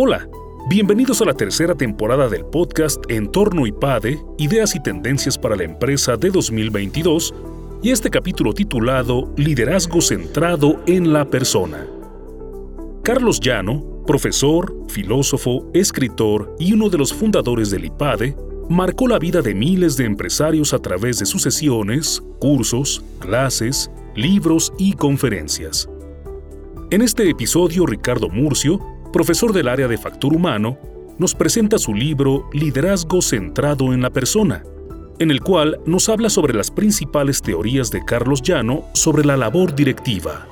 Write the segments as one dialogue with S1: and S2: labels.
S1: Hola, bienvenidos a la tercera temporada del podcast Entorno IPADE, Ideas y Tendencias para la Empresa de 2022 y este capítulo titulado Liderazgo centrado en la persona. Carlos Llano, profesor, filósofo, escritor y uno de los fundadores del IPADE, marcó la vida de miles de empresarios a través de sus sesiones, cursos, clases, libros y conferencias. En este episodio, Ricardo Murcio, profesor del área de factor humano, nos presenta su libro Liderazgo centrado en la persona, en el cual nos habla sobre las principales teorías de Carlos Llano sobre la labor directiva.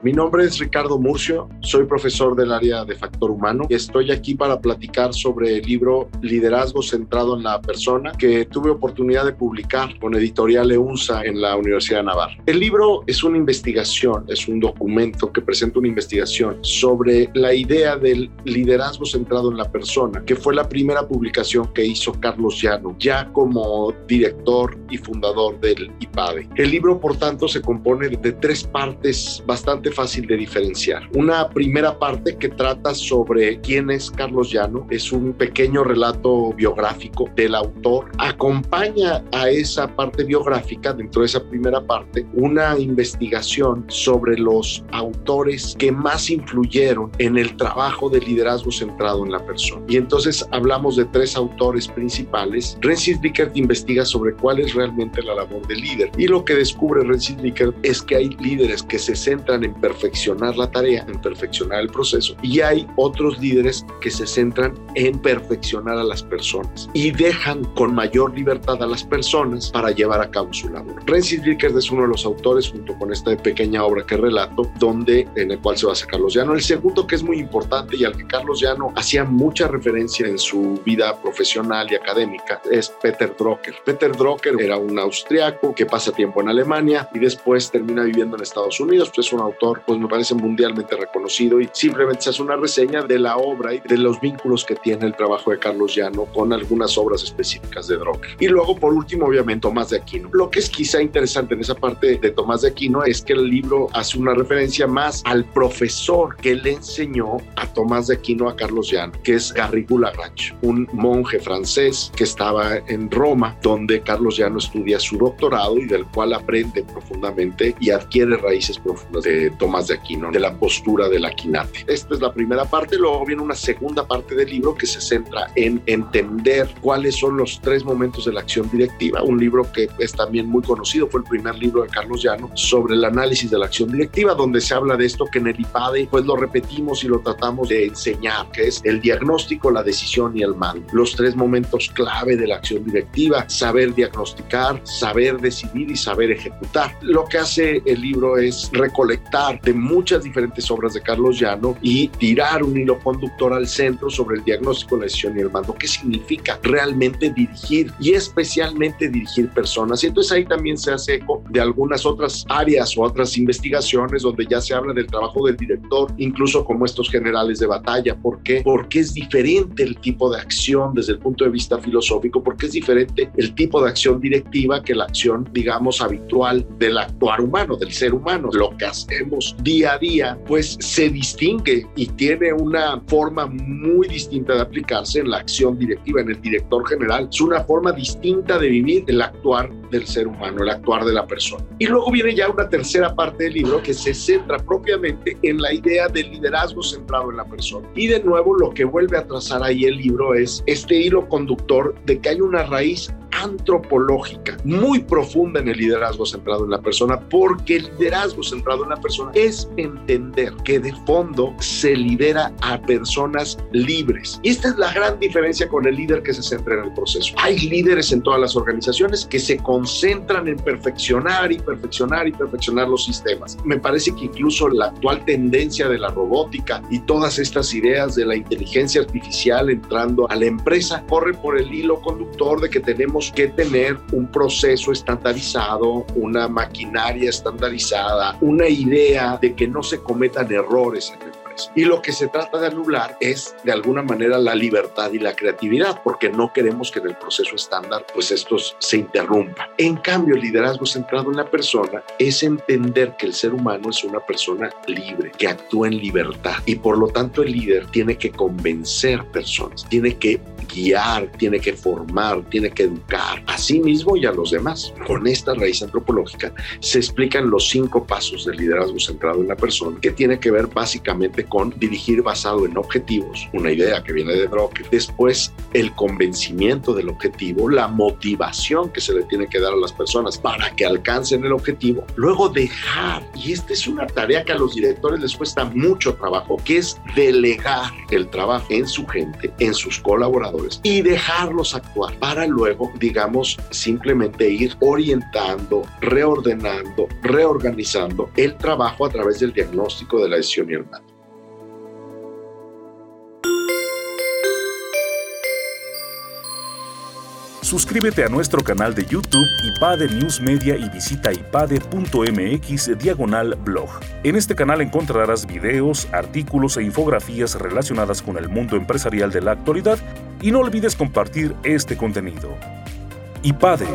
S2: Mi nombre es Ricardo Murcio, soy profesor del área de factor humano y estoy aquí para platicar sobre el libro Liderazgo centrado en la persona que tuve oportunidad de publicar con editorial EUNSA en la Universidad de Navarra. El libro es una investigación, es un documento que presenta una investigación sobre la idea del liderazgo centrado en la persona, que fue la primera publicación que hizo Carlos Llano, ya como director y fundador del IPADE. El libro, por tanto, se compone de tres partes bastante fácil de diferenciar. Una primera parte que trata sobre quién es Carlos Llano, es un pequeño relato biográfico del autor. Acompaña a esa parte biográfica, dentro de esa primera parte, una investigación sobre los autores que más influyeron en el trabajo de liderazgo centrado en la persona. Y entonces hablamos de tres autores principales. Rensis Vickert investiga sobre cuál es realmente la labor del líder. Y lo que descubre Rensis Vickert es que hay líderes que se centran en perfeccionar la tarea, en perfeccionar el proceso. Y hay otros líderes que se centran en perfeccionar a las personas y dejan con mayor libertad a las personas para llevar a cabo su labor. Francis Vickers es uno de los autores junto con esta pequeña obra que relato, donde en el cual se basa Carlos Llano. El segundo que es muy importante y al que Carlos Llano hacía mucha referencia en su vida profesional y académica es Peter Drucker. Peter Drucker era un austriaco que pasa tiempo en Alemania y después termina viviendo en Estados Unidos. Es un autor pues me parece mundialmente reconocido y simplemente se hace una reseña de la obra y de los vínculos que tiene el trabajo de Carlos Llano con algunas obras específicas de Drucker. Y luego, por último, obviamente, Tomás de Aquino. Lo que es quizá interesante en esa parte de Tomás de Aquino es que el libro hace una referencia más al profesor que le enseñó a Tomás de Aquino a Carlos Llano, que es Garrigou Lagrange, un monje francés que estaba en Roma, donde Carlos Llano estudia su doctorado y del cual aprende profundamente y adquiere raíces profundas de Tomás más de Aquino, de la postura del Aquinate. Esta es la primera parte, luego viene una segunda parte del libro que se centra en entender cuáles son los tres momentos de la acción directiva, un libro que es también muy conocido, fue el primer libro de Carlos Llano sobre el análisis de la acción directiva, donde se habla de esto que en el IPADE pues lo repetimos y lo tratamos de enseñar, que es el diagnóstico, la decisión y el mando. Los tres momentos clave de la acción directiva, saber diagnosticar, saber decidir y saber ejecutar. Lo que hace el libro es recolectar de muchas diferentes obras de Carlos Llano y tirar un hilo conductor al centro sobre el diagnóstico, la decisión y el mando. ¿Qué significa realmente dirigir y especialmente dirigir personas? Y entonces ahí también se hace eco de algunas otras áreas o otras investigaciones donde ya se habla del trabajo del director, incluso como estos generales de batalla. ¿Por qué? Porque es diferente el tipo de acción desde el punto de vista filosófico, porque es diferente el tipo de acción directiva que la acción, digamos, habitual del actuar humano, del ser humano. Lo que hacemos día a día, pues se distingue y tiene una forma muy distinta de aplicarse en la acción directiva, en el director general. Es una forma distinta de vivir el actuar del ser humano, el actuar de la persona. Y luego viene ya una tercera parte del libro que se centra propiamente en la idea del liderazgo centrado en la persona. Y de nuevo lo que vuelve a trazar ahí el libro es este hilo conductor de que hay una raíz antropológica muy profunda en el liderazgo centrado en la persona, porque el liderazgo centrado en la persona es entender que de fondo se lidera a personas libres. Y esta es la gran diferencia con el líder que se centra en el proceso. Hay líderes en todas las organizaciones que se concentran en perfeccionar y perfeccionar y perfeccionar los sistemas. Me parece que incluso la actual tendencia de la robótica y todas estas ideas de la inteligencia artificial entrando a la empresa corre por el hilo conductor de que tenemos que tener un proceso estandarizado, una maquinaria estandarizada, una idea de que no se cometan errores en personas. Y lo que se trata de anular es, de alguna manera, la libertad y la creatividad, porque no queremos que en el proceso estándar, pues estos se interrumpa. En cambio, el liderazgo centrado en la persona es entender que el ser humano es una persona libre, que actúa en libertad. Y por lo tanto, el líder tiene que convencer personas, tiene que guiar, tiene que formar, tiene que educar a sí mismo y a los demás. Con esta raíz antropológica se explican los cinco pasos del liderazgo centrado en la persona, que tiene que ver básicamente con dirigir basado en objetivos, una idea que viene de Brock, después el convencimiento del objetivo, la motivación que se le tiene que dar a las personas para que alcancen el objetivo, luego dejar, y esta es una tarea que a los directores les cuesta mucho trabajo, que es delegar el trabajo en su gente, en sus colaboradores y dejarlos actuar para luego, digamos, simplemente ir orientando, reordenando, reorganizando el trabajo a través del diagnóstico de la decisión y el mando.
S1: Suscríbete a nuestro canal de YouTube IPADE News Media y visita ipade.mx diagonal blog. En este canal encontrarás videos, artículos e infografías relacionadas con el mundo empresarial de la actualidad y no olvides compartir este contenido. IPADE,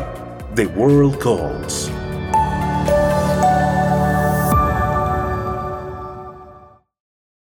S1: The World Calls.